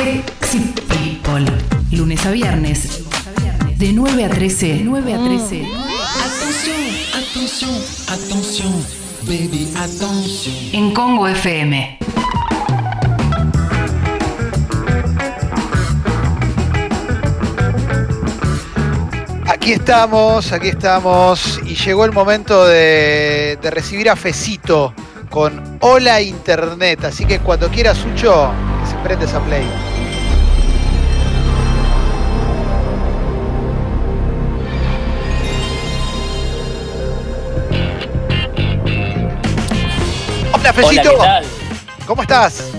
Sexy People. Lunes a viernes. De 9 a 13. 9 a 13. Attention, attention, attention, baby, attention. En Congo FM. Aquí estamos, aquí estamos. Y llegó el momento de, de recibir a Fecito con Hola Internet. Así que cuando quiera, Sucho, que se prende esa play. Hola, Fecito. Hola, ¿qué tal? ¿Cómo estás?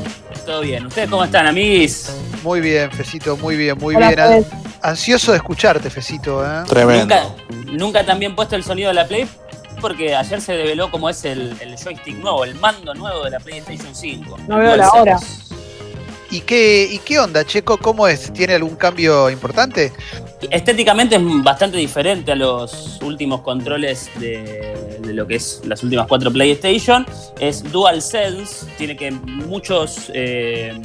¿Todo bien? ¿Ustedes cómo están, amiguis? Muy bien, Fecito, muy bien, muy Hola, bien. Ansioso de escucharte, Fecito. ¿eh? Tremendo. Nunca, nunca también puesto el sonido de la Play porque ayer se develó cómo es el, el joystick nuevo, el mando nuevo de la PlayStation 5. No veo la hora. ¿Y qué, ¿Y qué onda, Checo? ¿Cómo es? ¿Tiene algún cambio importante? Estéticamente es bastante diferente a los últimos controles de, lo que es las últimas cuatro PlayStation. Es DualSense, tiene que muchos, eh,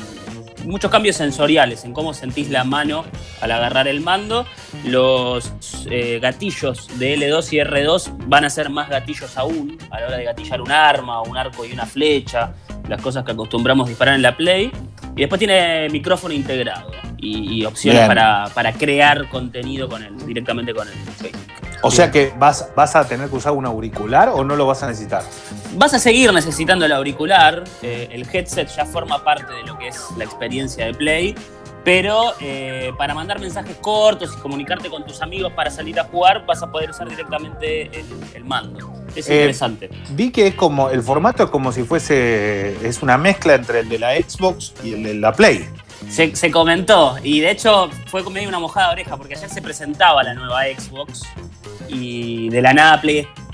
muchos cambios sensoriales en cómo sentís la mano al agarrar el mando. Los eh, gatillos de L2 y R2 van a ser más gatillos aún a la hora de gatillar un arma, un arco y una flecha, las cosas que acostumbramos disparar en la Play. Y después tiene micrófono integrado y, y opciones Bien. para, para crear contenido con el, directamente con joystick. O sea que vas, vas a tener que usar un auricular o no lo vas a necesitar. Vas a seguir necesitando el auricular, eh, el headset ya forma parte de lo que es la experiencia de Play, pero eh, para mandar mensajes cortos y comunicarte con tus amigos para salir a jugar vas a poder usar directamente el, el mando. Es Eh, interesante. Vi que es como, el formato es como si fuese, es una mezcla entre el de la Xbox y el de la Play. Se, se comentó y de hecho fue como medio una mojada de oreja porque ayer se presentaba la nueva Xbox y de la nada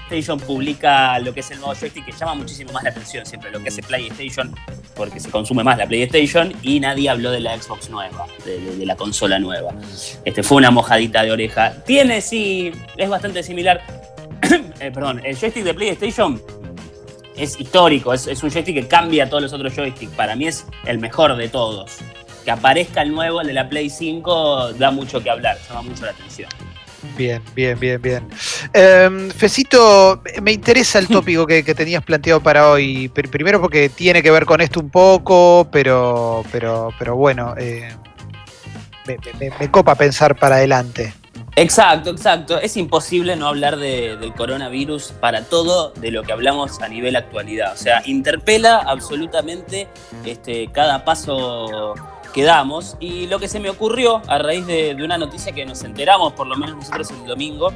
PlayStation publica lo que es el nuevo joystick que llama muchísimo más la atención siempre lo que hace PlayStation porque se consume más la PlayStation y nadie habló de la Xbox nueva, de, la consola nueva. Este fue una mojadita de oreja. Tiene sí, es bastante similar. Eh, perdón, el joystick de PlayStation es histórico, es, es un joystick que cambia a todos los otros joysticks. Para mí es el mejor de todos. Que aparezca el nuevo, el de la Play 5, da mucho que hablar, llama mucho la atención. Bien, bien, bien, bien. Em, Fecito, me interesa el tópico que, que tenías planteado para hoy. Pr- Primero porque tiene que ver con esto un poco, pero, pero, pero bueno, eh, me, me- me copa pensar para adelante. Exacto, exacto. Es imposible no hablar de- del coronavirus para todo de lo que hablamos a nivel actualidad. O sea, interpela absolutamente este, cada paso que damos. Y lo que se me ocurrió a raíz de, una noticia que nos enteramos, por lo menos nosotros el domingo,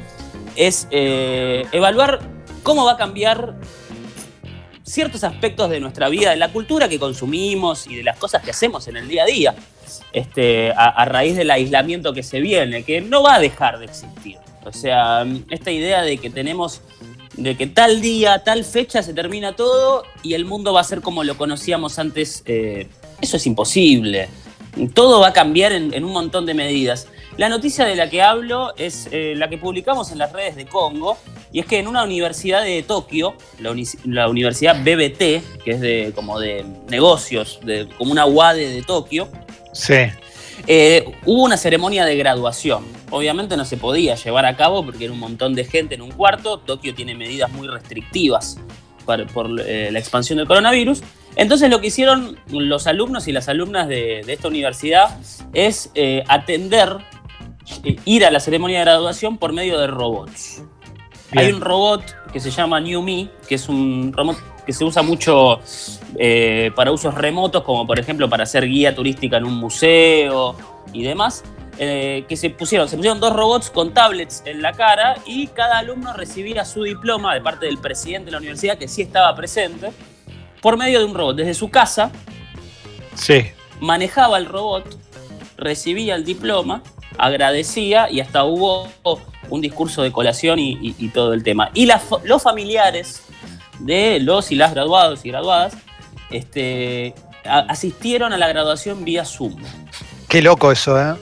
es eh, evaluar cómo va a cambiar ciertos aspectos de nuestra vida, de la cultura que consumimos y de las cosas que hacemos en el día a día este, a, a raíz del aislamiento que se viene, que no va a dejar de existir. O sea, esta idea de que tenemos, de que tal día, tal fecha se termina todo y el mundo va a ser como lo conocíamos antes, eh, eso es imposible. Todo va a cambiar en, en un montón de medidas. La noticia de la que hablo es eh, la que publicamos en las redes de Congo, y es que en una universidad de Tokio, la, uni- la universidad BBT, que es de, como de negocios, de, como una UADE de Tokio, Sí. eh, hubo una ceremonia de graduación. Obviamente no se podía llevar a cabo porque era un montón de gente en un cuarto. Tokio tiene medidas muy restrictivas para- por eh, la expansión del coronavirus. Entonces lo que hicieron los alumnos y las alumnas de, de esta universidad es eh, atender, eh, ir a la ceremonia de graduación por medio de robots. Hay un robot que se llama New Me, que es un robot que se usa mucho para usos remotos, como por ejemplo para hacer guía turística en un museo y demás. Eh, que se pusieron, se pusieron dos robots con tablets en la cara y cada alumno recibía su diploma de parte del presidente de la universidad, que sí estaba presente, por medio de un robot. Desde su casa Sí. manejaba el robot, recibía el diploma, agradecía y hasta hubo un discurso de colación y, y- y todo el tema. Y fa- los familiares de los y las graduados y graduadas este, a- asistieron a la graduación vía Zoom. Qué loco eso, ¿eh?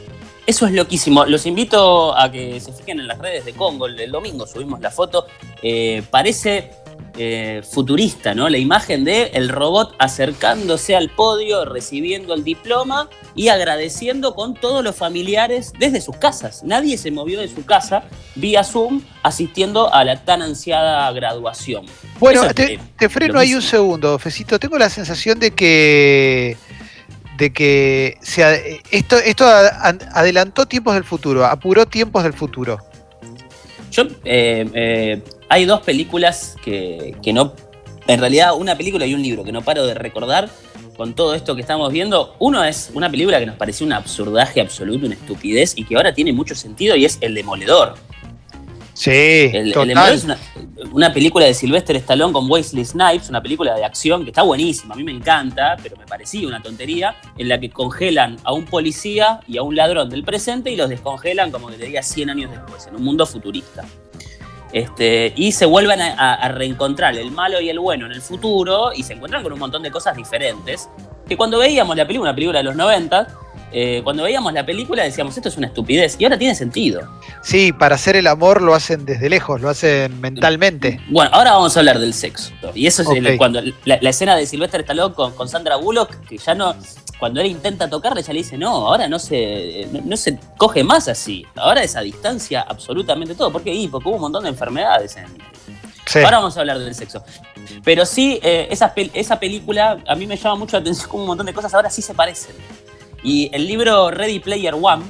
Eso es loquísimo. Los invito a que se fijen en las redes de Congo. El, domingo subimos la foto. Eh, parece eh, futurista, ¿no? La imagen de el robot acercándose al podio, recibiendo el diploma y agradeciendo con todos los familiares desde sus casas. Nadie se movió de su casa vía Zoom asistiendo a la tan ansiada graduación. Bueno, es, te, te freno ahí un segundo, Fecito. Tengo la sensación de que de que se esto, esto adelantó tiempos del futuro, apuró tiempos del futuro. Yo, eh, eh, hay dos películas que, que no. En realidad, una película y un libro que no paro de recordar con todo esto que estamos viendo. Uno es una película que nos pareció un absurdaje absoluto, una estupidez y que ahora tiene mucho sentido y es El Demoledor. Sí, El, total. Es una, una película de Sylvester Stallone con Wesley Snipes, una película de acción que está buenísima, a mí me encanta, pero me parecía una tontería, en la que congelan a un policía y a un ladrón del presente y los descongelan como que te diga 100 años después, en un mundo futurista. Este, y se vuelven a, a- a reencontrar el malo y el bueno en el futuro y se encuentran con un montón de cosas diferentes. Que cuando veíamos la película, una película de los 90, eh, cuando veíamos la película decíamos, esto es una estupidez. Y ahora tiene sentido. Sí, para hacer el amor lo hacen desde lejos, lo hacen mentalmente. Bueno, ahora vamos a hablar del sexo. Y eso es el- cuando la, la escena de Sylvester Stallone con, con Sandra Bullock, que ya no. Cuando él intenta tocarle, ella le dice, no, ahora no se, no, no se coge más así. Ahora es a distancia absolutamente todo. ¿Por qué? Y porque hubo un montón de enfermedades en, Sí. Ahora vamos a hablar del sexo. Pero sí, eh, esa, pel- esa película a mí me llama mucho la atención como un montón de cosas ahora sí se parecen. Y el libro Ready Player One,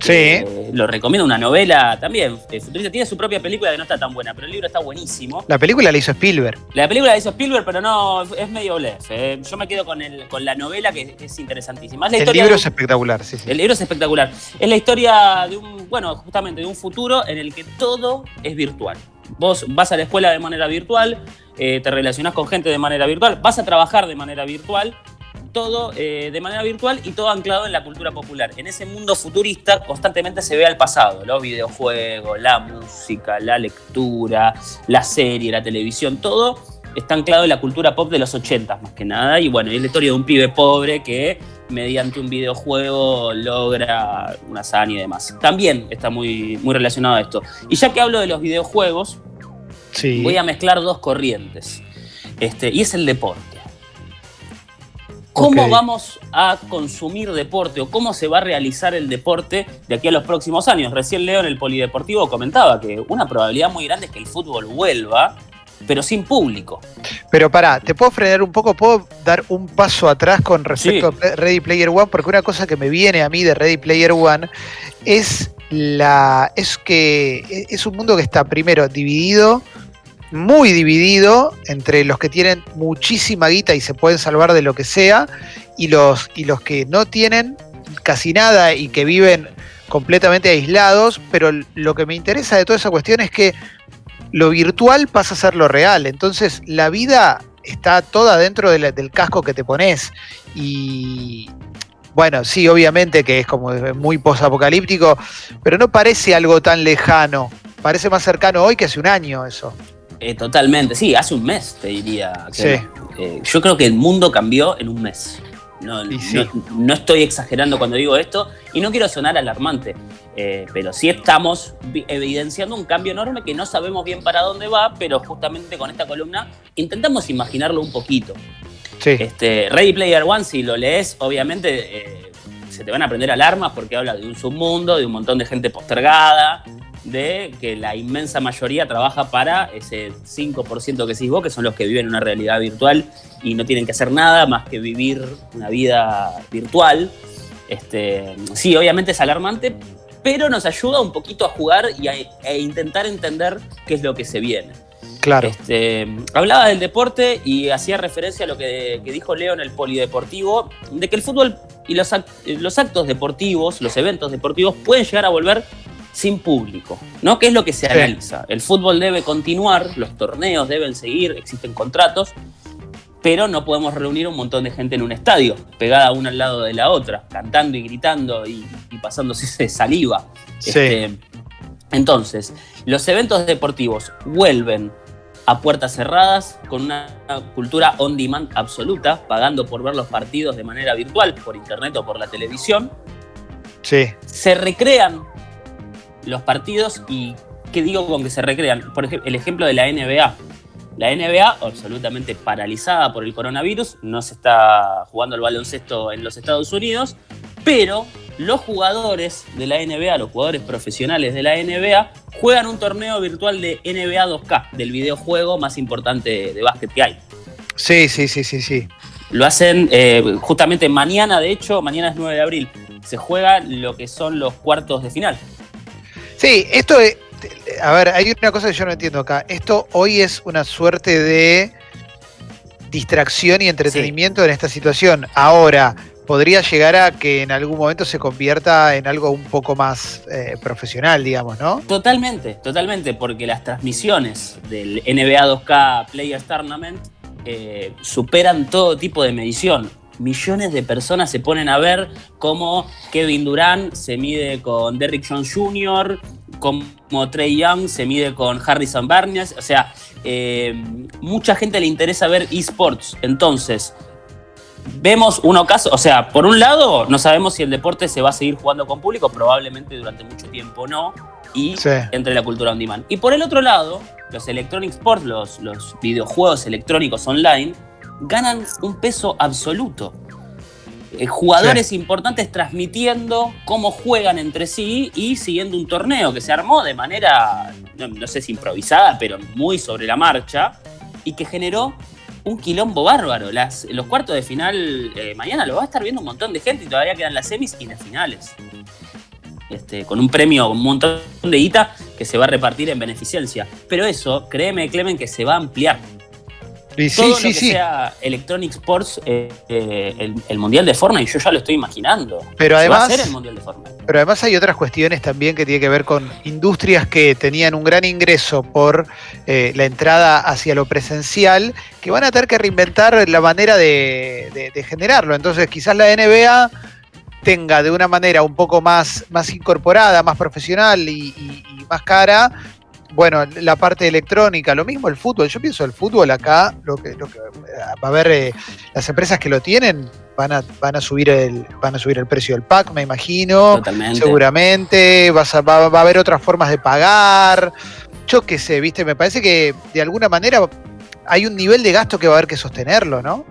Sí. eh, lo recomiendo, una novela también, eh, futurista, tiene su propia película que no está tan buena, pero el libro está buenísimo. La película la hizo Spielberg. La película la hizo Spielberg, pero no, es medio blef. eh. Yo me quedo con, el, con la novela que, que es interesantísima. Es la El historia libro es espectacular, sí, sí. el libro es espectacular. Es la historia de un, bueno, justamente de un futuro en el que todo es virtual. Vos vas a la escuela de manera virtual, eh, te relacionás con gente de manera virtual, vas a trabajar de manera virtual, todo eh, de manera virtual y todo anclado en la cultura popular. En ese mundo futurista constantemente se ve al pasado, los videojuegos, la música, la lectura, la serie, la televisión, todo está anclado en la cultura pop de los 80 más que nada. Y bueno, es la historia de un pibe pobre que mediante un videojuego logra una hazaña y demás. También está muy, muy relacionado a esto. Y ya que hablo de los videojuegos, Sí. voy a mezclar dos corrientes. Este, y es el deporte. ¿Cómo vamos a consumir deporte o cómo se va a realizar el deporte de aquí a los próximos años? Recién Leo en el Polideportivo comentaba que una probabilidad muy grande es que el fútbol vuelva, pero sin público. Pero pará, ¿te puedo frenar un poco? ¿Puedo dar un paso atrás con respecto Sí. a Ready Player One? Porque una cosa que me viene a mí de Ready Player One es la. es que es un mundo que está primero dividido, muy dividido, entre los que tienen muchísima guita y se pueden salvar de lo que sea, y los, y los que no tienen casi nada y que viven completamente aislados. Pero lo que me interesa de toda esa cuestión es que lo virtual pasa a ser lo real. Entonces la vida está toda dentro de la- del casco que te pones. Y bueno, sí, obviamente que es como muy posapocalíptico, pero no parece algo tan lejano. Parece más cercano hoy que hace un año eso. Eh, totalmente, sí, hace un mes te diría. que Sí. Eh, yo creo que el mundo cambió en un mes. No, Y sí. no- no estoy exagerando cuando digo esto y no quiero sonar alarmante, eh, pero sí estamos vi- evidenciando un cambio enorme que no sabemos bien para dónde va, pero justamente con esta columna intentamos imaginarlo un poquito. Sí. Este, Ready Player One, si lo lees, obviamente eh, se te van a prender alarmas porque habla de un submundo, de un montón de gente postergada, de que la inmensa mayoría trabaja para ese 5% que decís vos, que son los que viven una realidad virtual y no tienen que hacer nada más que vivir una vida virtual. Este, sí, obviamente es alarmante, pero nos ayuda un poquito a jugar y a, e intentar entender qué es lo que se viene. Claro. Este, hablaba del deporte y hacía referencia a lo que, que dijo Leo en el polideportivo, de que el fútbol y los, act- los actos deportivos, los eventos deportivos, pueden llegar a volver sin público, ¿no? ¿Qué es lo que se Sí. analiza? El fútbol debe continuar, los torneos deben seguir, existen contratos, pero no podemos reunir un montón de gente en un estadio, pegada una al lado de la otra, cantando y gritando y, y pasándose saliva. Sí. Este, entonces, los eventos deportivos vuelven a puertas cerradas con una cultura on demand absoluta, pagando por ver los partidos de manera virtual, por internet o por la televisión. Sí. Se recrean los partidos y ¿qué digo con que se recrean? Por ejemplo, el ejemplo de la NBA. La NBA, absolutamente paralizada por el coronavirus, no se está jugando el baloncesto en los Estados Unidos, pero los jugadores de la NBA, los jugadores profesionales de la NBA, juegan un torneo virtual de NBA 2K, del videojuego más importante de básquet que hay. Sí, sí, sí, sí, sí. Lo hacen eh, justamente mañana, de hecho, mañana es 9 de abril. Se juega lo que son los cuartos de final. Sí, esto es. A ver, hay una cosa que yo no entiendo acá. Esto hoy es una suerte de distracción y entretenimiento en esta situación. Ahora, podría llegar a que en algún momento se convierta en algo un poco más eh, profesional, digamos, ¿no? Totalmente, totalmente, porque las transmisiones del NBA 2K Players Tournament eh, superan todo tipo de medición. Millones de personas se ponen a ver cómo Kevin Durant se mide con Derrick Jones Jr., como Trey Young se mide con Harrison Barnes. O sea, eh, mucha gente le interesa ver esports. Entonces, vemos un ocaso, o sea, por un lado, no sabemos si el deporte se va a seguir jugando con público, probablemente durante mucho tiempo no, y entre la cultura on demand. Y por el otro lado, los electronic sports, los, los videojuegos electrónicos online, ganan un peso absoluto. Eh, jugadores importantes transmitiendo cómo juegan entre sí y siguiendo un torneo que se armó de manera, no, sé si improvisada, pero muy sobre la marcha y que generó un quilombo bárbaro. Las, los cuartos de final eh, mañana lo va a estar viendo un montón de gente y todavía quedan las semis y las finales. Este, con un premio, un montón de guita que se va a repartir en beneficencia. Pero eso, créeme, Clemen, que se va a ampliar. Y Todo sí, lo sí, que sí. sea Electronic Sports, eh, eh, el, el Mundial de Fortnite, yo ya lo estoy imaginando. Pero va a además- hacer el Mundial de Fortnite. Pero además hay otras cuestiones también que tienen que ver con industrias que tenían un gran ingreso por eh, la entrada hacia lo presencial, que van a tener que reinventar la manera de, de- de generarlo. Entonces quizás la NBA tenga de una manera un poco más, más incorporada, más profesional y, y- y más cara. Bueno, la parte electrónica, lo mismo el fútbol. Yo pienso el fútbol acá, lo que, lo que va a haber eh, las empresas que lo tienen van a, van a subir el, van a subir el precio del pack, me imagino. Totalmente. Seguramente vas a- va, va a haber otras formas de pagar. Yo qué sé, viste, me parece que de alguna manera hay un nivel de gasto que va a haber que sostenerlo, ¿no?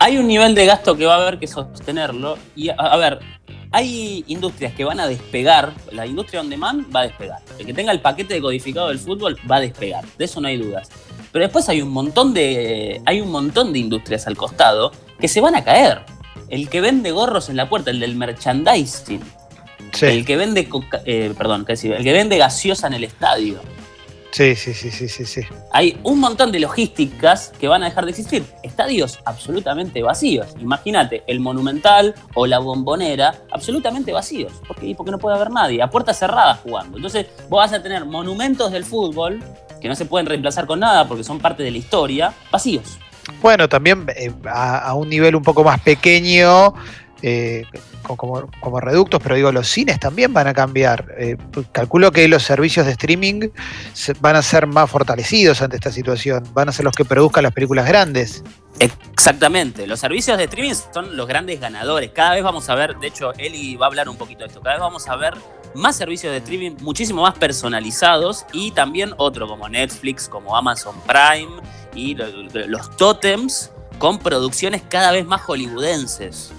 Hay un nivel de gasto que va a haber que sostenerlo. Y a, a ver, hay industrias que van a despegar. La industria on demand va a despegar. El que tenga el paquete de codificado del fútbol va a despegar. De eso no hay dudas. Pero después hay un montón de. hay un montón de industrias al costado que se van a caer. El que vende gorros en la puerta, el del merchandising. El que vende coca- eh, perdón, ¿qué decir? El que vende gaseosa en el estadio. Sí, sí, sí, sí, sí, sí. Hay un montón de logísticas que van a dejar de existir. Estadios absolutamente vacíos. Imagínate, el Monumental o la Bombonera absolutamente vacíos. ¿Por qué? Porque no puede haber nadie, a puertas cerradas jugando. Entonces vos vas a tener monumentos del fútbol que no se pueden reemplazar con nada porque son parte de la historia, vacíos. Bueno, también eh, a, a un nivel un poco más pequeño, eh, co- como, reductos, pero digo, los cines también van a cambiar. Eh, calculo que los servicios de streaming van a ser más fortalecidos ante esta situación, van a ser los que produzcan las películas grandes. Exactamente, los servicios de streaming son los grandes ganadores. Cada vez vamos a ver, de hecho, Eli va a hablar un poquito de esto, cada vez vamos a ver más servicios de streaming muchísimo más personalizados y también otro como Netflix, como Amazon Prime y lo- lo- los totems con producciones cada vez más hollywoodenses.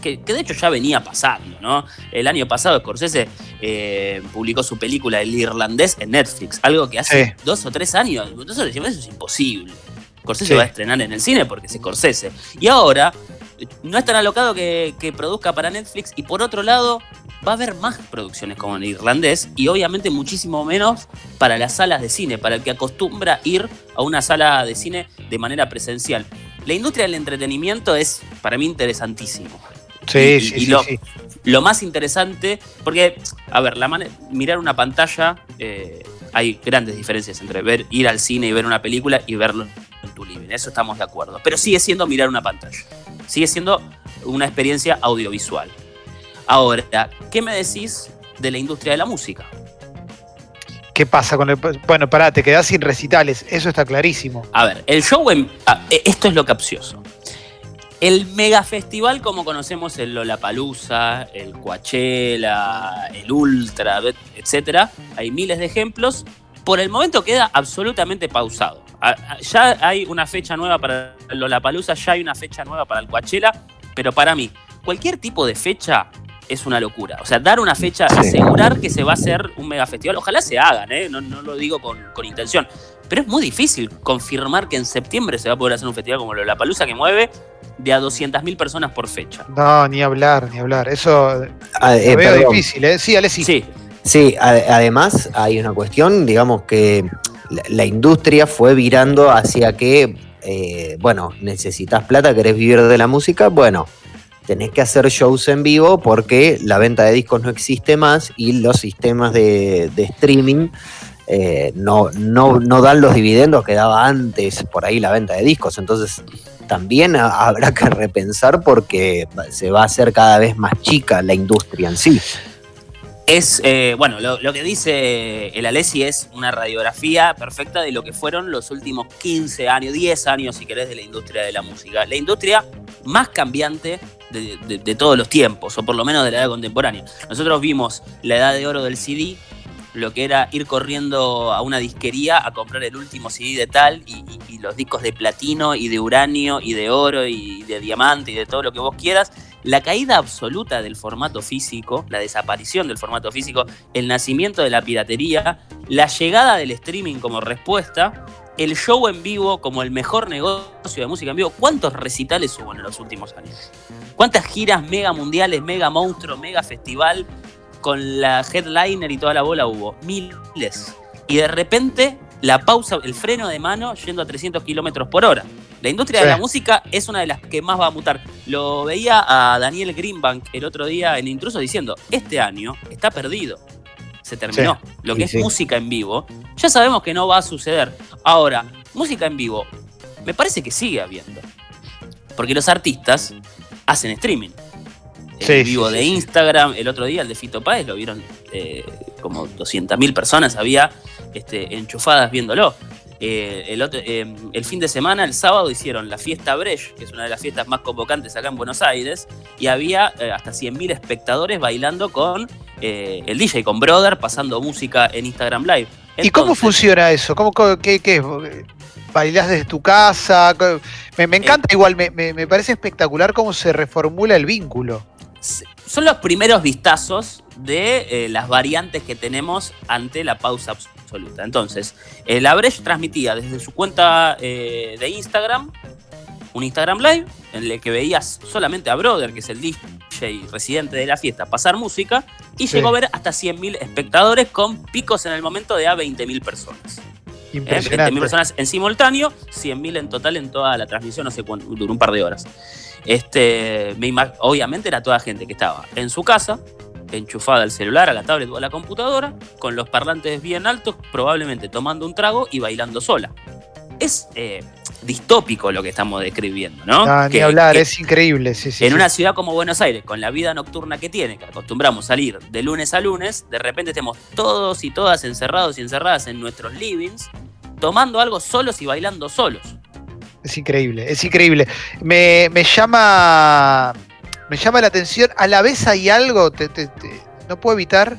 Que, que de hecho ya venía pasando, ¿no? El año pasado Scorsese eh, publicó su película El Irlandés en Netflix, algo que hace Sí. dos o tres años, nosotros decíamos eso es imposible. Scorsese Sí. va a estrenar en el cine porque es Scorsese. Y ahora, no es tan alocado que, que produzca para Netflix. Y por otro lado, va a haber más producciones como en irlandés. Y obviamente muchísimo menos para las salas de cine, para el que acostumbra ir a una sala de cine de manera presencial. La industria del entretenimiento es para mí interesantísimo. Sí, Y- sí, y sí, lo- sí. Lo más interesante, porque, a ver, la mirar una pantalla, eh, hay grandes diferencias entre ver, ir al cine y ver una película y verlo en tu living, eso estamos de acuerdo. Pero sigue siendo mirar una pantalla, sigue siendo una experiencia audiovisual. Ahora, ¿qué me decís de la industria de la música? ¿Qué pasa con el.? Bueno, pará, te quedás sin recitales, eso está clarísimo. A ver, el show en. eh, esto es lo capcioso. El megafestival, como conocemos el Lollapalooza, el Coachella, el Ultra, etcétera, hay miles de ejemplos. Por el momento queda absolutamente pausado. Ya hay una fecha nueva para Lollapalooza, ya hay una fecha nueva para el Coachella, pero para mí, cualquier tipo de fecha es una locura. O sea, dar una fecha, Sí. asegurar que se va a hacer un mega festival, ojalá se hagan, ¿eh? no, no lo digo con, con intención, pero es muy difícil confirmar que en septiembre se va a poder hacer un festival como Lollapalooza que mueve de a 200.000 personas por fecha. No, ni hablar, ni hablar. Eso Ah, eh, veo perdón. difícil, ¿eh? Sí, Ale, sí. Sí, además hay una cuestión, digamos que la, la industria fue virando hacia que, eh, bueno, necesitas plata, querés vivir de la música, bueno, tenés que hacer shows en vivo porque la venta de discos no existe más y los sistemas de, streaming eh, no, no, no dan los dividendos que daba antes por ahí la venta de discos. Entonces también ha- habrá que repensar porque se va a hacer cada vez más chica la industria en sí. Es, eh, bueno, lo, que dice el Alessi es una radiografía perfecta de lo que fueron los últimos 15 años, 10 años, si querés, de la industria de la música. La industria más cambiante de, todos los tiempos, o por lo menos de la edad contemporánea. Nosotros vimos la edad de oro del CD, lo que era ir corriendo a una disquería a comprar el último CD de tal y- y los discos de platino y de uranio y de oro y de diamante y de todo lo que vos quieras. La caída absoluta del formato físico, la desaparición del formato físico, el nacimiento de la piratería, la llegada del streaming como respuesta, el show en vivo como el mejor negocio de música en vivo. ¿Cuántos recitales hubo en los últimos años? ¿Cuántas giras mega mundiales, mega monstruo, mega festival con la headliner y toda la bola hubo? Miles. Y de repente la pausa, el freno de mano yendo a 300 kilómetros por hora. La industria de la música es una de las que más va a mutar. Lo veía a Daniel Greenbank el otro día en Intruso diciendo, este año está perdido. Se terminó. Lo que es sí. música en vivo, ya sabemos que no va a suceder. Ahora, música en vivo, me parece que sigue habiendo. Porque los artistas hacen streaming. El Sí, vivo de. Instagram, el otro día, el de Fito Páez, lo vieron eh, como 200.000 personas había este, enchufadas viéndolo. Eh, el, otro- eh, el fin de semana, el sábado, hicieron la fiesta Brecht, que es una de las fiestas más convocantes acá en Buenos Aires, y había eh, hasta 100.000 espectadores bailando con eh, el DJ, con Brother, pasando música en Instagram Live. ¿Y cómo funciona eso? ¿Cómo, qué, qué es? ¿Bailás desde tu casa? Me, me encanta igual, me, me- parece espectacular cómo se reformula el vínculo. son los primeros vistazos de eh, las variantes que tenemos ante la pausa absoluta. Entonces, eh, la transmitía desde su cuenta eh, de Instagram un Instagram Live en el que veías solamente a Brother, que es el DJ residente de la fiesta, pasar música y Sí. llegó a ver hasta 100.000 espectadores con picos en el momento de a 20.000 personas. ¿eh? 20.000 Impresionante. personas en simultáneo, 100.000 en total en toda la transmisión, no sé cuánto, duró un par de horas. Este, me obviamente era toda gente que estaba en su casa, enchufada al celular, a la tablet o a la computadora, con los parlantes bien altos, probablemente tomando un trago y bailando sola. Es eh, distópico lo que estamos describiendo, ¿no? No, ni Que- hablar, que- es increíble. Sí, sí, en sí. una ciudad como Buenos Aires, con la vida nocturna que tiene, que acostumbramos salir de lunes a lunes, de repente estemos todos y todas encerrados y encerradas en nuestros livings, tomando algo solos y bailando solos. Es increíble, es increíble. Me, me llama me llama la atención. A la vez hay algo, te- te- te- no puedo evitar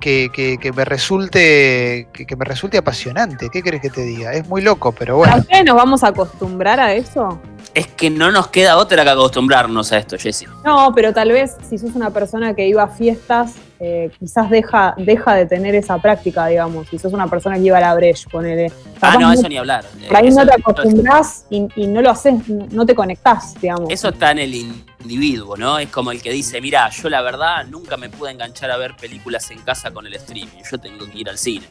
que, que- que me resulte que, que me resulte apasionante. ¿Qué querés que te diga? Es muy loco, pero ¿A bueno. ustedes nos vamos a acostumbrar a eso? Es que no nos queda otra que acostumbrarnos a esto, Jessy. No, pero tal vez si sos una persona que iba a fiestas, eh, quizás deja, deja de tener esa práctica, digamos. Si sos una persona que iba a la Breche, ponele. Ah, no, no- eso ni hablar. Por ahí Eso- no te acostumbrás y, y no lo haces, no te conectás, digamos. Eso está en el individuo, ¿no? Es como el que dice, mira, yo la verdad nunca me pude enganchar a ver películas en casa con el streaming, yo tengo que ir al cine.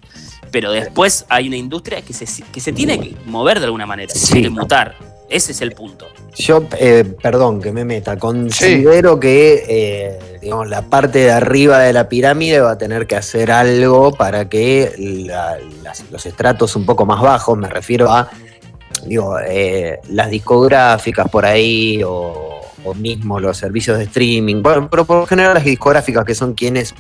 Pero después hay una industria que se, que se tiene que mover de alguna manera, se Sí. tiene que mutar. Ese es el punto. Yo, eh, perdón que me meta, considero que eh, digamos, la parte de arriba de la pirámide va a tener que hacer algo para que la- las- los estratos un poco más bajos, me refiero a digo, eh, las discográficas por ahí o, o mismo los servicios de streaming, bueno, pero por general las discográficas que son quienes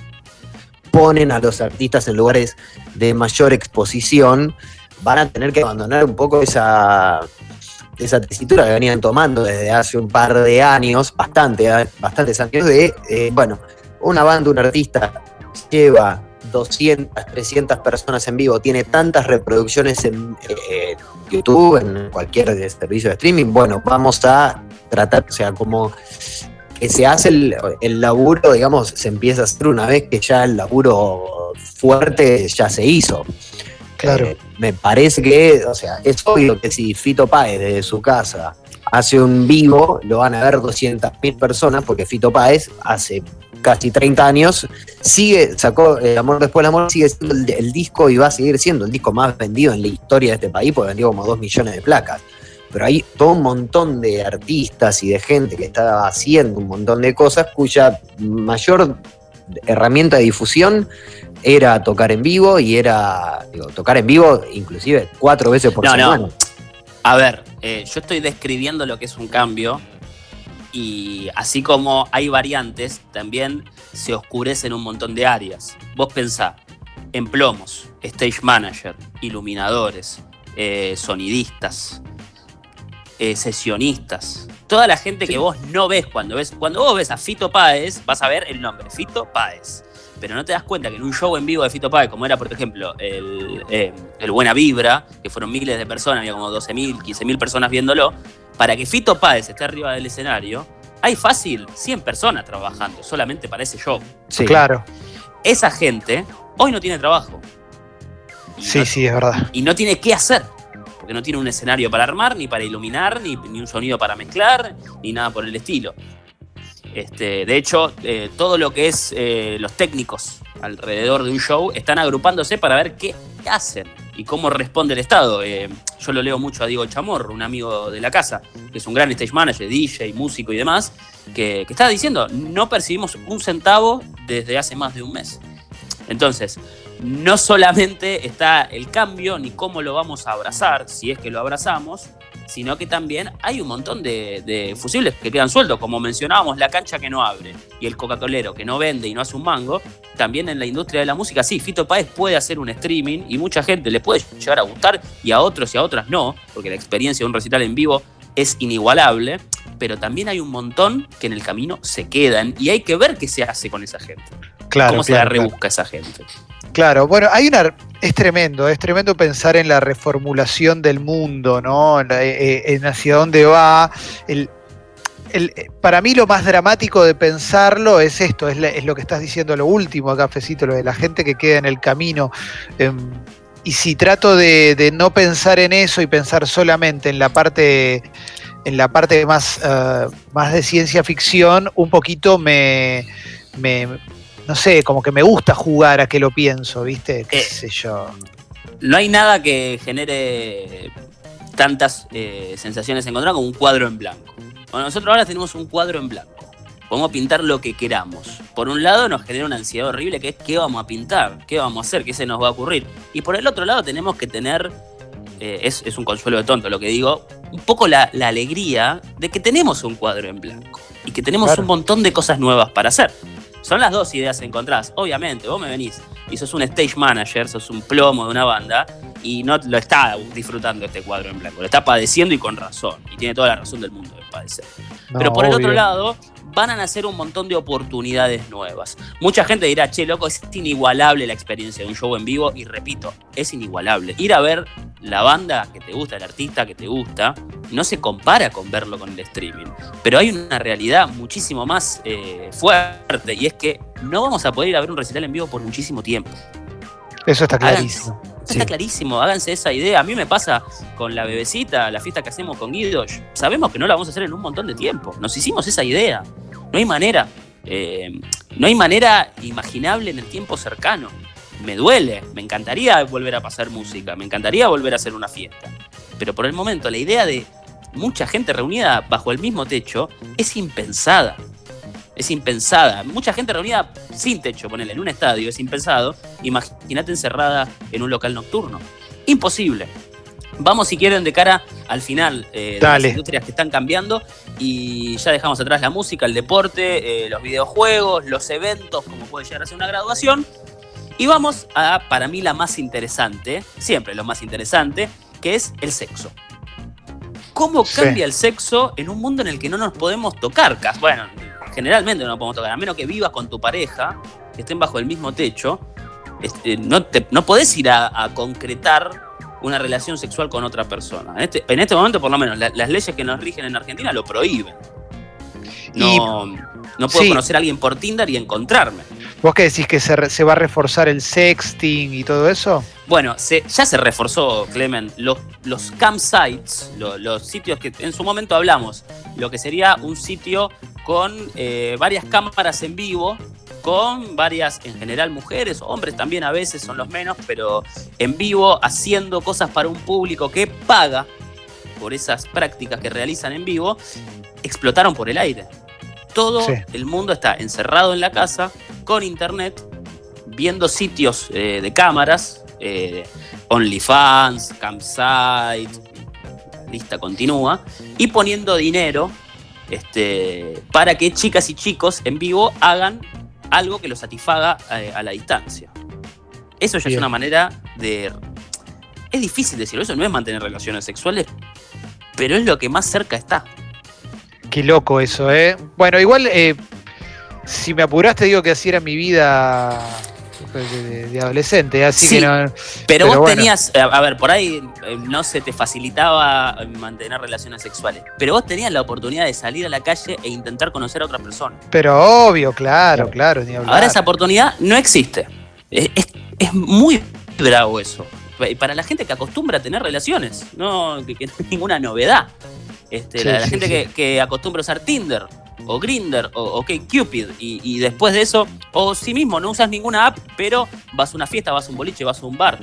ponen a los artistas en lugares de mayor exposición, van a tener que abandonar un poco esa, esa tesitura que venían tomando desde hace un par de años, bastante, eh, bastantes años, de, eh, bueno, una banda, un artista lleva 200, 300 personas en vivo, tiene tantas reproducciones en, eh, YouTube, en cualquier servicio de streaming. Bueno, vamos a tratar, o sea, como que se hace el, el laburo, digamos, se empieza a hacer una vez que ya el laburo fuerte ya se hizo. Claro. Eh, me parece que, o sea, es obvio que si Fito Páez desde su casa hace un vivo, lo van a ver 200.000 personas, porque Fito Páez hace casi 30 años sigue, sacó El Amor Después del Amor, sigue siendo el, el disco y va a seguir siendo el disco más vendido en la historia de este país, porque vendió como 2 millones de placas. Pero hay todo un montón de artistas y de gente que está haciendo un montón de cosas cuya mayor herramienta de difusión era tocar en vivo y era digo, tocar en vivo inclusive cuatro veces por No, no. semana. A ver, eh, yo estoy describiendo lo que es un cambio y así como hay variantes, también se oscurecen un montón de áreas. Vos pensá en plomos, stage manager, iluminadores, eh, sonidistas, eh, sesionistas. Toda la gente que vos no ves cuando ves, cuando vos ves a Fito Páez, vas a ver el nombre, Fito Páez. Pero no te das cuenta que en un show en vivo de Fito Páez, como era por ejemplo el, eh, el Buena Vibra, que fueron miles de personas, había como 12.000, 15.000 personas viéndolo, para que Fito Páez esté arriba del escenario, hay fácil 100 personas trabajando solamente para ese show. Sí. Claro. Esa gente hoy no tiene trabajo. Y Sí, no- sí, es verdad. y no tiene qué hacer. Porque no tiene un escenario para armar, ni para iluminar, ni, ni un sonido para mezclar, ni nada por el estilo. Este, de hecho, eh, todo lo que es eh, los técnicos alrededor de un show están agrupándose para ver qué hacen y cómo responde el Estado. Eh, yo lo leo mucho a Diego Chamorro, un amigo de la casa, que es un gran stage manager, DJ, músico y demás, que, que está diciendo, no percibimos un centavo desde hace más de un mes. Entonces, no solamente está el cambio ni cómo lo vamos a abrazar, si es que lo abrazamos, sino que también hay un montón de, de fusibles que quedan sueltos, como mencionábamos, la cancha que no abre y el Coca-Colero que no vende y no hace un mango, también en la industria de la música, sí, Fito Páez puede hacer un streaming y mucha gente le puede llegar a gustar y a otros y a otras no, porque la experiencia de un recital en vivo es inigualable, pero también hay un montón que en el camino se quedan y hay que ver qué se hace con esa gente, Claro, cómo se la claro. rebusca esa gente. Claro, bueno, hay una. Es tremendo, es tremendo pensar en la reformulación del mundo, ¿no? En, eh, en hacia dónde va. El, el- eh, para mí lo más dramático de pensarlo es esto, es, la- es lo que estás diciendo, lo último, Cafecito, lo de la gente que queda en el camino. Em, y si trato de, de no pensar en eso y pensar solamente en la parte, en la parte más, eh, más de ciencia ficción, un poquito me, me, no sé, como que me gusta jugar a que lo pienso, ¿viste? ¿Qué Eh, sé yo? no hay nada que genere tantas eh, sensaciones encontradas como un cuadro en blanco. Bueno, nosotros ahora tenemos un cuadro en blanco. Podemos pintar lo que queramos. Por un lado nos genera una ansiedad horrible que es qué vamos a pintar, qué vamos a hacer, qué se nos va a ocurrir. Y por el otro lado tenemos que tener, eh, es, es un consuelo de tonto lo que digo, un poco la, la alegría de que tenemos un cuadro en blanco y que tenemos Claro. un montón de cosas nuevas para hacer. Son las dos ideas encontradas. Obviamente, vos me venís y sos un stage manager, sos un plomo de una banda y no lo está disfrutando este cuadro en blanco, lo está padeciendo y con razón. Y tiene toda la razón del mundo de padecer. No, Pero por el otro lado, van a nacer un montón de oportunidades nuevas. Mucha gente dirá, che, loco, es inigualable la experiencia de un show en vivo. Y repito, es inigualable. Ir a ver la banda que te gusta, el artista que te gusta, no se compara con verlo con el streaming. Pero hay una realidad muchísimo más eh, fuerte y es que no vamos a poder ir a ver un recital en vivo por muchísimo tiempo. Eso está Háganse- clarísimo. Eso Sí. Está clarísimo, háganse esa idea. A mí me pasa con la bebecita, la fiesta que hacemos con Guido. Sabemos que no la vamos a hacer en un montón de tiempo. Nos hicimos esa idea. No hay manera. eh, no hay manera imaginable en el tiempo cercano. Me duele. Me encantaría volver a pasar música. Me encantaría volver a hacer una fiesta. Pero por el momento, la idea de mucha gente reunida bajo el mismo techo es impensada. Es impensada. Mucha gente reunida sin techo, ponele, en un estadio, es impensado. Imagínate encerrada en un local nocturno. Imposible. Vamos, si quieren, de cara al final eh, de las industrias que están cambiando y ya dejamos atrás la música, el deporte, eh, los videojuegos, los eventos, como puede llegar a ser una graduación. Y vamos a, para mí, la más interesante, siempre lo más interesante, que es el sexo. ¿Cómo Sí. cambia el sexo en un mundo en el que no nos podemos tocar? Bueno, generalmente no nos podemos tocar, a menos que vivas con tu pareja, que estén bajo el mismo techo. este, no, te- no podés ir a, a concretar una relación sexual con otra persona. En este, en este momento, por lo menos, la- las leyes que nos rigen en Argentina lo prohíben. No, no puedo sí. conocer a alguien por Tinder y encontrarme. ¿Vos qué decís que se, re- se va a reforzar el sexting y todo eso? Bueno, se- ya se reforzó, Clemen, los, los campsites, lo- los sitios que en su momento hablamos, lo que sería un sitio con eh, varias cámaras en vivo, con varias, en general mujeres, hombres también a veces son los menos, pero en vivo haciendo cosas para un público que paga por esas prácticas que realizan en vivo, explotaron por el aire. Todo Sí. el mundo está encerrado en la casa, con internet, viendo sitios eh, de cámaras, eh, OnlyFans, Campsite, lista continúa, y poniendo dinero este, para que chicas y chicos en vivo hagan algo que los satisfaga eh, a la distancia. Eso ya es una manera de... Es difícil decirlo, eso no es mantener relaciones sexuales, pero es lo que más cerca está. Qué loco eso, ¿eh? Bueno, igual, eh, si me apuraste, digo que así era mi vida de, adolescente, así Sí, que no. Pero, Pero vos bueno. tenías, a ver, por ahí eh, no se te facilitaba eh, mantener relaciones sexuales, pero vos tenías la oportunidad de salir a la calle e intentar conocer a otra persona. Pero obvio, claro, claro, ni hablar. Ahora esa oportunidad no existe. Es, es- es muy bravo eso. Y Para la gente que acostumbra a tener relaciones, no, que, que no es ninguna novedad. Este, Sí, la, la sí, gente. Que, que acostumbra a usar Tinder o Grinder o, o Cupid y, y después de eso, o sí mismo no usas ninguna app, pero vas a una fiesta, vas a un boliche, vas a un bar,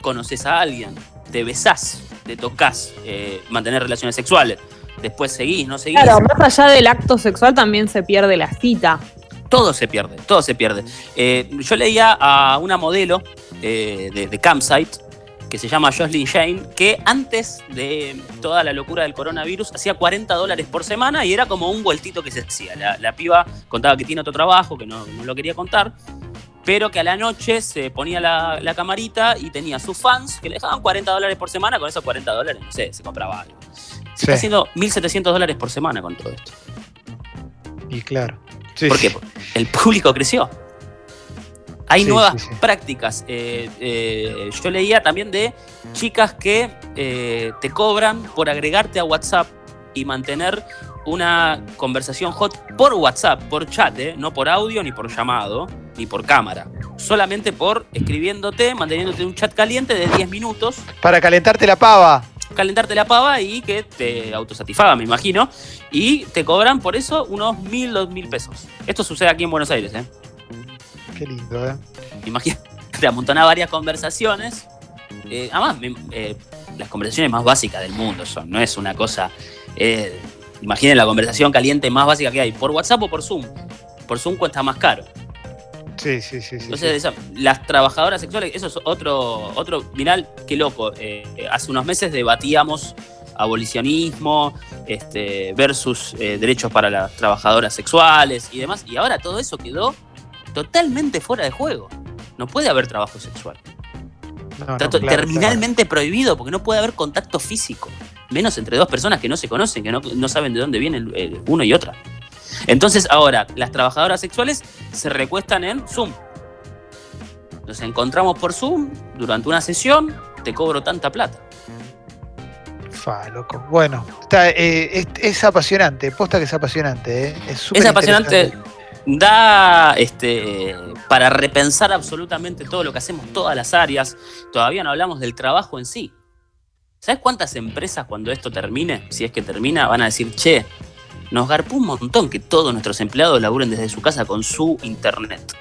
conoces a alguien, te besás, te tocas, eh, mantener relaciones sexuales, después seguís, no seguís. Claro, más allá del acto sexual también se pierde la cita. todo se pierde, todo se pierde. Eh, yo leía a una modelo eh, de, de Campsite que se llama Jocelyn Shane, que antes de toda la locura del coronavirus hacía 40 dólares por semana y era como un vueltito que se hacía. La, la piba contaba que tiene otro trabajo, que no, no lo quería contar, pero que a la noche se ponía la, la camarita y tenía sus fans que le dejaban 40 dólares por semana, con esos 40 dólares, no sé, se compraba algo. Se Sí. está haciendo 1.700 dólares por semana con todo esto. Y claro. Sí, ¿Por sí. qué? El público creció. Hay Sí, nuevas sí, sí. prácticas. Eh, eh, yo leía también de chicas que eh, te cobran por agregarte a WhatsApp y mantener una conversación hot por WhatsApp, por chat, no por audio, ni por llamado, ni por cámara. Solamente por escribiéndote, manteniéndote un chat caliente de 10 minutos, Para calentarte la pava. calentarte la pava y que te autosatisfaga, me imagino. Y te cobran por eso unos mil, dos mil pesos. Esto sucede aquí en Buenos Aires, ¿eh? Qué lindo, ¿eh? Imagínate, amontonar varias conversaciones. Eh, además, eh, las conversaciones más básicas del mundo son, no es una cosa. eh, imaginen la conversación caliente más básica que hay, por WhatsApp o por Zoom. Por Zoom cuesta más caro. Sí, sí, sí. sí, Entonces, sí. esa- las trabajadoras sexuales, eso es otro, otro, qué loco. eh, hace unos meses debatíamos abolicionismo este, versus eh, derechos para las trabajadoras sexuales y demás, y ahora todo eso quedó totalmente fuera de juego. No puede haber trabajo sexual. No, no, Está to- claro, terminalmente prohibido porque no puede haber contacto físico. Menos entre dos personas que no se conocen, que no, no saben de dónde vienen eh, uno y otra. Entonces ahora las trabajadoras sexuales se recuestan en Zoom. Nos encontramos por Zoom durante una sesión, te cobro tanta plata. Fa, loco. Bueno, está, eh, es, es apasionante, posta que es apasionante, ¿eh? Es, Es apasionante. Da este, para repensar absolutamente todo lo que hacemos, todas las áreas. Todavía no hablamos del trabajo en sí. ¿Sabes cuántas empresas cuando esto termine, si es que termina, van a decir, che, nos garpó un montón que todos nuestros empleados laburen desde su casa con su internet?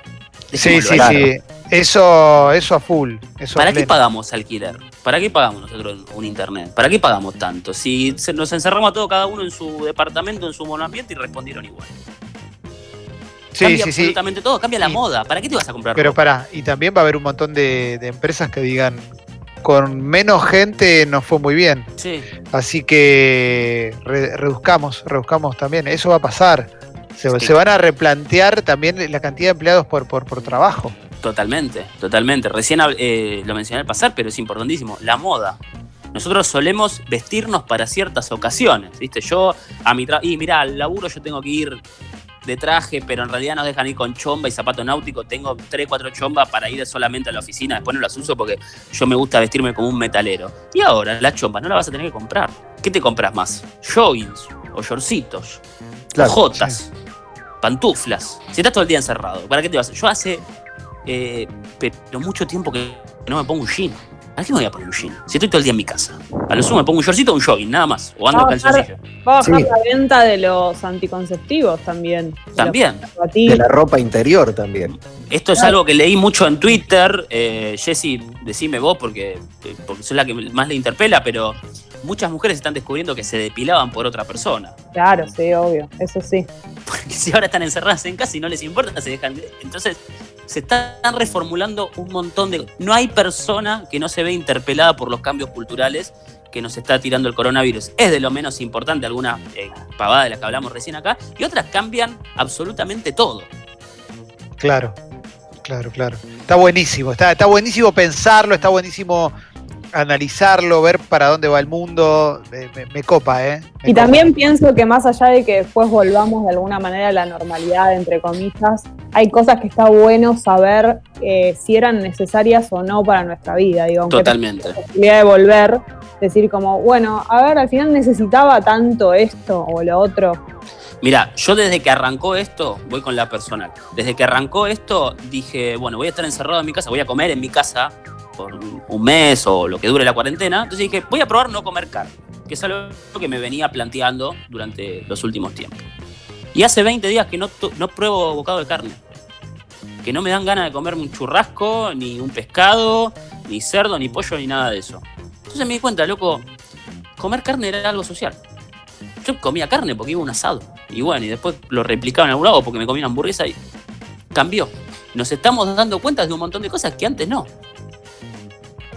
Sí, Dejémoslo sí, sí. Eso, eso a full. Eso ¿Para qué pagamos alquiler? ¿Para qué pagamos nosotros un internet? ¿Para qué pagamos tanto? Si nos encerramos a todos cada uno en su departamento, en su monoambiente y respondieron igual. Sí, cambia sí, sí. absolutamente todo, cambia la Y- moda. ¿Para qué te vas a comprar Pero ropa? pará, y también va a haber un montón de, de empresas que digan, con menos gente nos fue muy bien. Sí. Así que re- reduzcamos, reduzcamos también. Eso va a pasar. Se, Sí. se van a replantear también la cantidad de empleados por, por, por trabajo. Totalmente, totalmente. Recién eh, lo mencioné al pasar, pero es importantísimo. La moda. Nosotros solemos vestirnos para ciertas ocasiones, ¿viste? Yo a mi trabajo, y mirá, al laburo yo tengo que ir de traje, pero en realidad nos dejan ir con chomba y zapato náutico. Tengo 3, 4 chombas para ir solamente a la oficina, después no las uso porque yo me gusta vestirme como un metalero. Y ahora, la chomba no la vas a tener que comprar. ¿Qué te compras más? Joggings o shortcitos, Claro, jotas, pantuflas. Si estás todo el día encerrado, ¿para qué te vas? Yo hace eh, pero mucho tiempo que no me pongo un jean. ¿A qué me voy a poner un jean? Si estoy todo el día en mi casa. A lo sumo me pongo un shortcito o un jogging, nada más. O ando calzoncillo. Va a bajar Sí. la venta de los anticonceptivos también. También. De la ropa interior también. Esto es algo que leí mucho en Twitter. Eh, Jessy, decime vos porque, eh, porque sos la que más le interpela, pero muchas mujeres están descubriendo que se depilaban por otra persona. Claro, sí, obvio, eso sí. Porque si ahora están encerradas en casa y no les importa, se dejan. Entonces, se están reformulando un montón de. No hay persona que no se ve interpelada por los cambios culturales que nos está tirando el coronavirus. Es de lo menos importante, alguna eh, pavada de la que hablamos recién acá, y otras cambian absolutamente todo. Claro, claro, claro. Está buenísimo, está, está buenísimo pensarlo, está buenísimo analizarlo, ver para dónde va el mundo. Me, me- me copa, ¿eh? Me Y copa. también pienso que más allá de que después volvamos de alguna manera a la normalidad, entre comillas, hay cosas que está bueno saber eh, si eran necesarias o no para nuestra vida. Digo, Totalmente. la posibilidad de volver, decir como, bueno, a ver, al final necesitaba tanto esto o lo otro. Mira, yo desde que arrancó esto, voy con la personal. Desde que arrancó esto, dije, bueno, voy a estar encerrado en mi casa, voy a comer en mi casa por un mes o lo que dure la cuarentena. Entonces dije, voy a probar no comer carne, que es algo que me venía planteando durante los últimos tiempos. Y hace 20 días que no, no pruebo bocado de carne. Que no me dan ganas de comerme un churrasco, ni un pescado, ni cerdo, ni pollo, ni nada de eso. Entonces me di cuenta, loco, comer carne era algo social. Yo comía carne porque iba un asado. Y bueno, y después lo replicaba en algún lado porque me comí una hamburguesa y cambió. Nos estamos dando cuenta de un montón de cosas que antes no.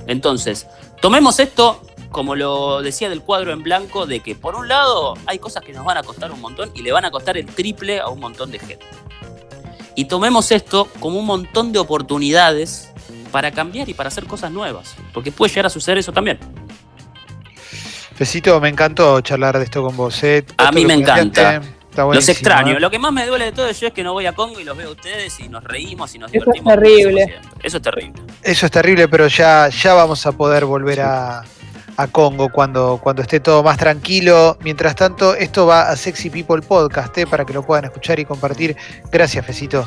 Entonces, tomemos esto como lo decía del cuadro en blanco, de que por un lado hay cosas que nos van a costar un montón y le van a costar el triple a un montón de gente. Y tomemos esto como un montón de oportunidades para cambiar y para hacer cosas nuevas, porque puede llegar a suceder eso también. Fecito, me encantó charlar de esto con vos. ¿eh? A mí me encanta. Está Los extraño. ¿eh? Lo que más me duele de todo eso es que no voy a Congo y los veo a ustedes y nos reímos y nos Eso es divertimos. como terrible. hacemos siempre. Eso es terrible. Eso es terrible, pero ya, ya vamos a poder volver a, a Congo cuando, cuando esté todo más tranquilo. Mientras tanto, esto va a Sexy People Podcast, ¿eh? para que lo puedan escuchar y compartir. Gracias, Fecito.